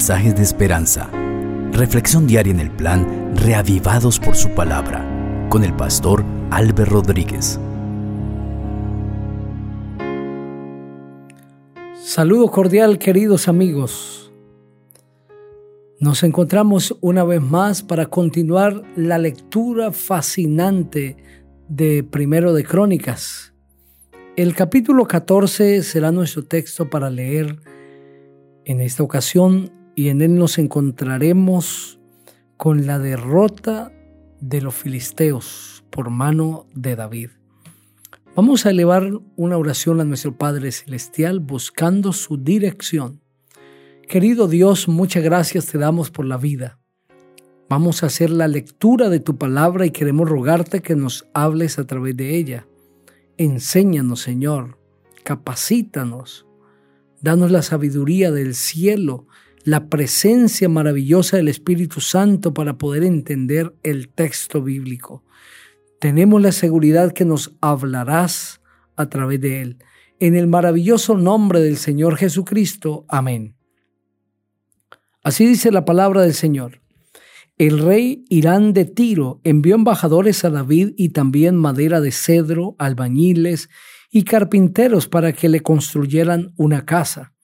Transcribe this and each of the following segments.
mensajes de esperanza. Reflexión diaria en el plan Reavivados por su palabra con el pastor Álvaro Rodríguez. Saludo cordial queridos amigos. Nos encontramos una vez más para continuar la lectura fascinante de Primero de Crónicas. El capítulo 14 será nuestro texto para leer en esta ocasión y en él nos encontraremos con la derrota de los filisteos por mano de David. Vamos a elevar una oración a nuestro Padre Celestial buscando su dirección. Querido Dios, muchas gracias te damos por la vida. Vamos a hacer la lectura de tu palabra y queremos rogarte que nos hables a través de ella. Enséñanos, Señor, capacítanos, danos la sabiduría del cielo, la presencia maravillosa del Espíritu Santo para poder entender el texto bíblico. Tenemos la seguridad que nos hablarás a través de él. En el maravilloso nombre del Señor Jesucristo. Amén. Así dice la palabra del Señor. El rey Irán de Tiro envió embajadores a David y también madera de cedro, albañiles y carpinteros para que le construyeran una casa.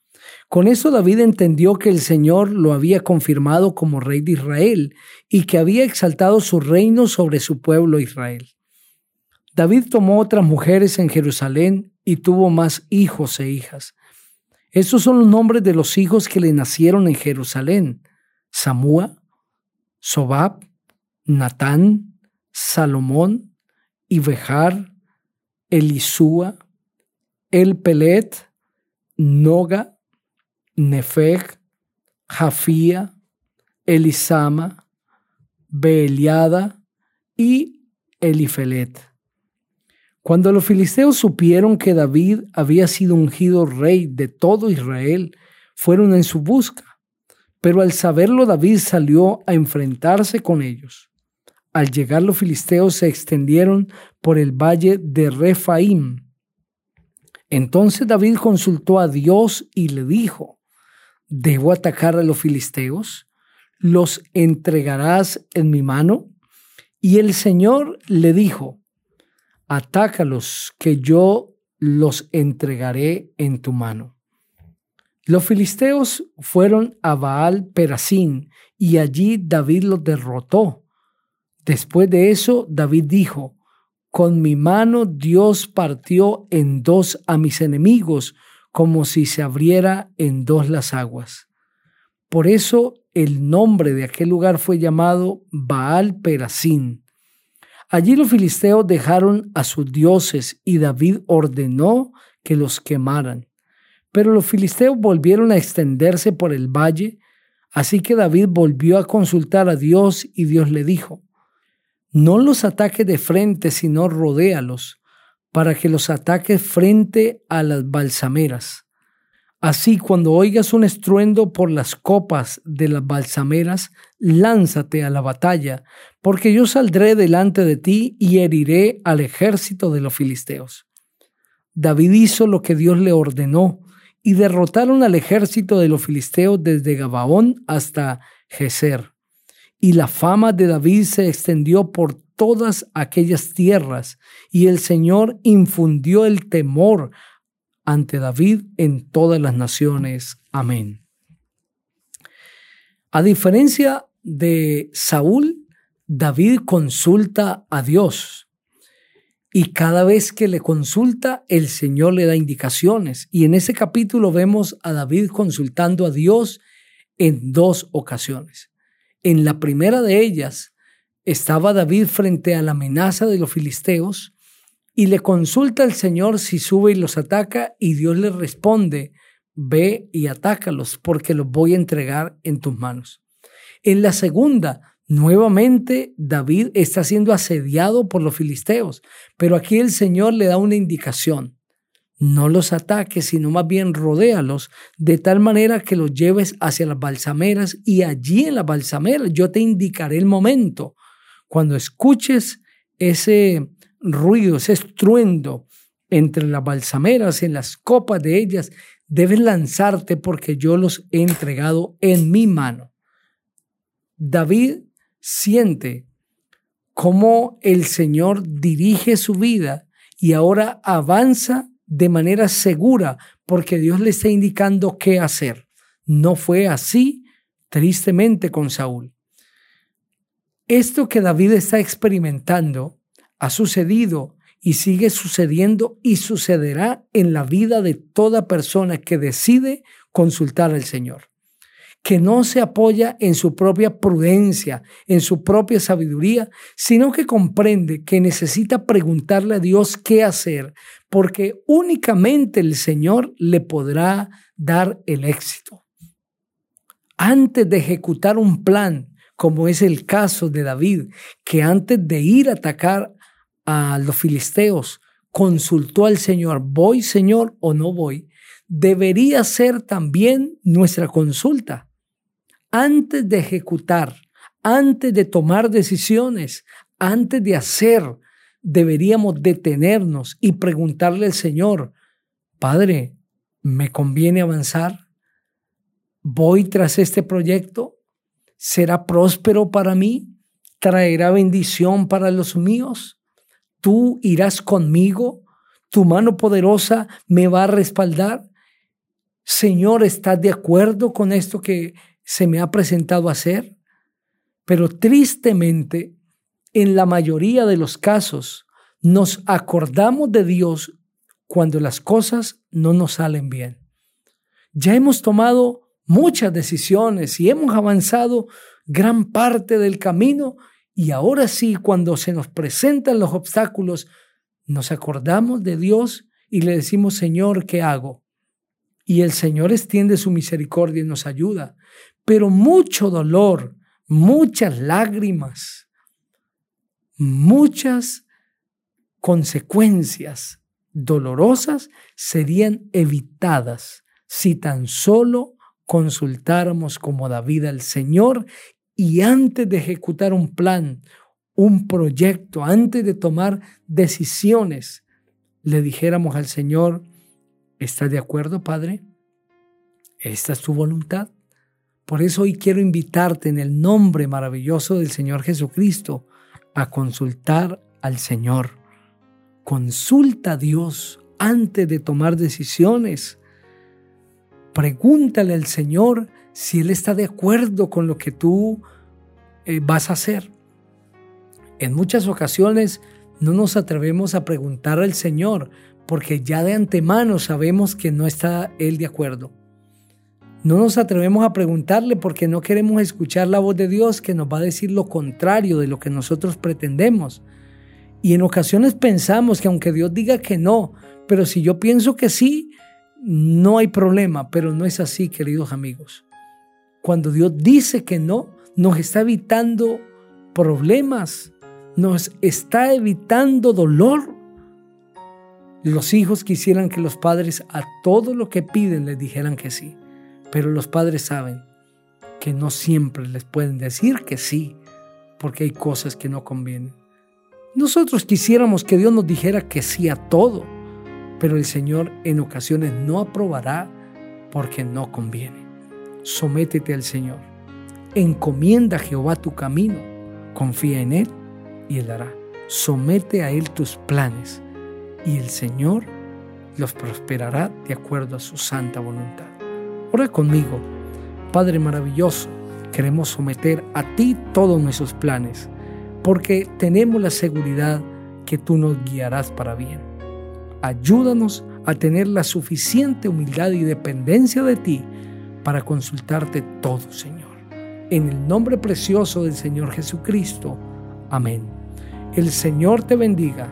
Con eso David entendió que el Señor lo había confirmado como rey de Israel y que había exaltado su reino sobre su pueblo Israel. David tomó otras mujeres en Jerusalén y tuvo más hijos e hijas. Estos son los nombres de los hijos que le nacieron en Jerusalén. Samúa, Sobab, Natán, Salomón, Ibejar, Elisúa, El Pelet, Noga, Nefeg, Jafía, Elisama, Beeliada y Elifelet. Cuando los filisteos supieron que David había sido ungido rey de todo Israel, fueron en su busca. Pero al saberlo David salió a enfrentarse con ellos. Al llegar los filisteos se extendieron por el valle de Refaim. Entonces David consultó a Dios y le dijo, ¿debo atacar a los filisteos? ¿Los entregarás en mi mano? Y el Señor le dijo, atácalos, que yo los entregaré en tu mano. Los filisteos fueron a Baal Perasín y allí David los derrotó. Después de eso, David dijo, con mi mano Dios partió en dos a mis enemigos, como si se abriera en dos las aguas. Por eso el nombre de aquel lugar fue llamado Baal Perasín. Allí los filisteos dejaron a sus dioses y David ordenó que los quemaran. Pero los filisteos volvieron a extenderse por el valle, así que David volvió a consultar a Dios y Dios le dijo, no los ataque de frente, sino rodéalos, para que los ataque frente a las balsameras. Así, cuando oigas un estruendo por las copas de las balsameras, lánzate a la batalla, porque yo saldré delante de ti y heriré al ejército de los filisteos. David hizo lo que Dios le ordenó, y derrotaron al ejército de los filisteos desde Gabaón hasta Geser y la fama de David se extendió por todas aquellas tierras, y el Señor infundió el temor ante David en todas las naciones. Amén. A diferencia de Saúl, David consulta a Dios. Y cada vez que le consulta, el Señor le da indicaciones. Y en ese capítulo vemos a David consultando a Dios en dos ocasiones. En la primera de ellas estaba David frente a la amenaza de los filisteos y le consulta al Señor si sube y los ataca y Dios le responde, ve y atácalos porque los voy a entregar en tus manos. En la segunda, nuevamente David está siendo asediado por los filisteos, pero aquí el Señor le da una indicación. No los ataques, sino más bien rodéalos, de tal manera que los lleves hacia las balsameras y allí en las balsameras yo te indicaré el momento. Cuando escuches ese ruido, ese estruendo entre las balsameras, en las copas de ellas, debes lanzarte porque yo los he entregado en mi mano. David siente cómo el Señor dirige su vida y ahora avanza de manera segura porque Dios le está indicando qué hacer. No fue así, tristemente, con Saúl. Esto que David está experimentando ha sucedido y sigue sucediendo y sucederá en la vida de toda persona que decide consultar al Señor que no se apoya en su propia prudencia, en su propia sabiduría, sino que comprende que necesita preguntarle a Dios qué hacer, porque únicamente el Señor le podrá dar el éxito. Antes de ejecutar un plan, como es el caso de David, que antes de ir a atacar a los filisteos, consultó al Señor, ¿voy Señor o no voy? Debería ser también nuestra consulta antes de ejecutar, antes de tomar decisiones, antes de hacer, deberíamos detenernos y preguntarle al Señor, Padre, ¿me conviene avanzar? ¿Voy tras este proyecto? ¿Será próspero para mí? ¿Traerá bendición para los míos? ¿Tú irás conmigo? ¿Tu mano poderosa me va a respaldar? Señor, ¿estás de acuerdo con esto que se me ha presentado hacer, pero tristemente, en la mayoría de los casos, nos acordamos de Dios cuando las cosas no nos salen bien. Ya hemos tomado muchas decisiones y hemos avanzado gran parte del camino y ahora sí, cuando se nos presentan los obstáculos, nos acordamos de Dios y le decimos, Señor, ¿qué hago? Y el Señor extiende su misericordia y nos ayuda pero mucho dolor, muchas lágrimas, muchas consecuencias dolorosas serían evitadas si tan solo consultáramos como David al Señor y antes de ejecutar un plan, un proyecto, antes de tomar decisiones, le dijéramos al Señor, ¿estás de acuerdo, Padre? ¿Esta es tu voluntad? Por eso hoy quiero invitarte en el nombre maravilloso del Señor Jesucristo a consultar al Señor. Consulta a Dios antes de tomar decisiones. Pregúntale al Señor si Él está de acuerdo con lo que tú eh, vas a hacer. En muchas ocasiones no nos atrevemos a preguntar al Señor porque ya de antemano sabemos que no está Él de acuerdo. No nos atrevemos a preguntarle porque no queremos escuchar la voz de Dios que nos va a decir lo contrario de lo que nosotros pretendemos. Y en ocasiones pensamos que aunque Dios diga que no, pero si yo pienso que sí, no hay problema, pero no es así, queridos amigos. Cuando Dios dice que no, nos está evitando problemas, nos está evitando dolor. Los hijos quisieran que los padres a todo lo que piden les dijeran que sí. Pero los padres saben que no siempre les pueden decir que sí, porque hay cosas que no convienen. Nosotros quisiéramos que Dios nos dijera que sí a todo, pero el Señor en ocasiones no aprobará porque no conviene. Sométete al Señor. Encomienda a Jehová tu camino. Confía en Él y Él hará. Somete a Él tus planes y el Señor los prosperará de acuerdo a su santa voluntad. Ora conmigo. Padre maravilloso, queremos someter a ti todos nuestros planes, porque tenemos la seguridad que tú nos guiarás para bien. Ayúdanos a tener la suficiente humildad y dependencia de ti para consultarte todo, Señor. En el nombre precioso del Señor Jesucristo. Amén. El Señor te bendiga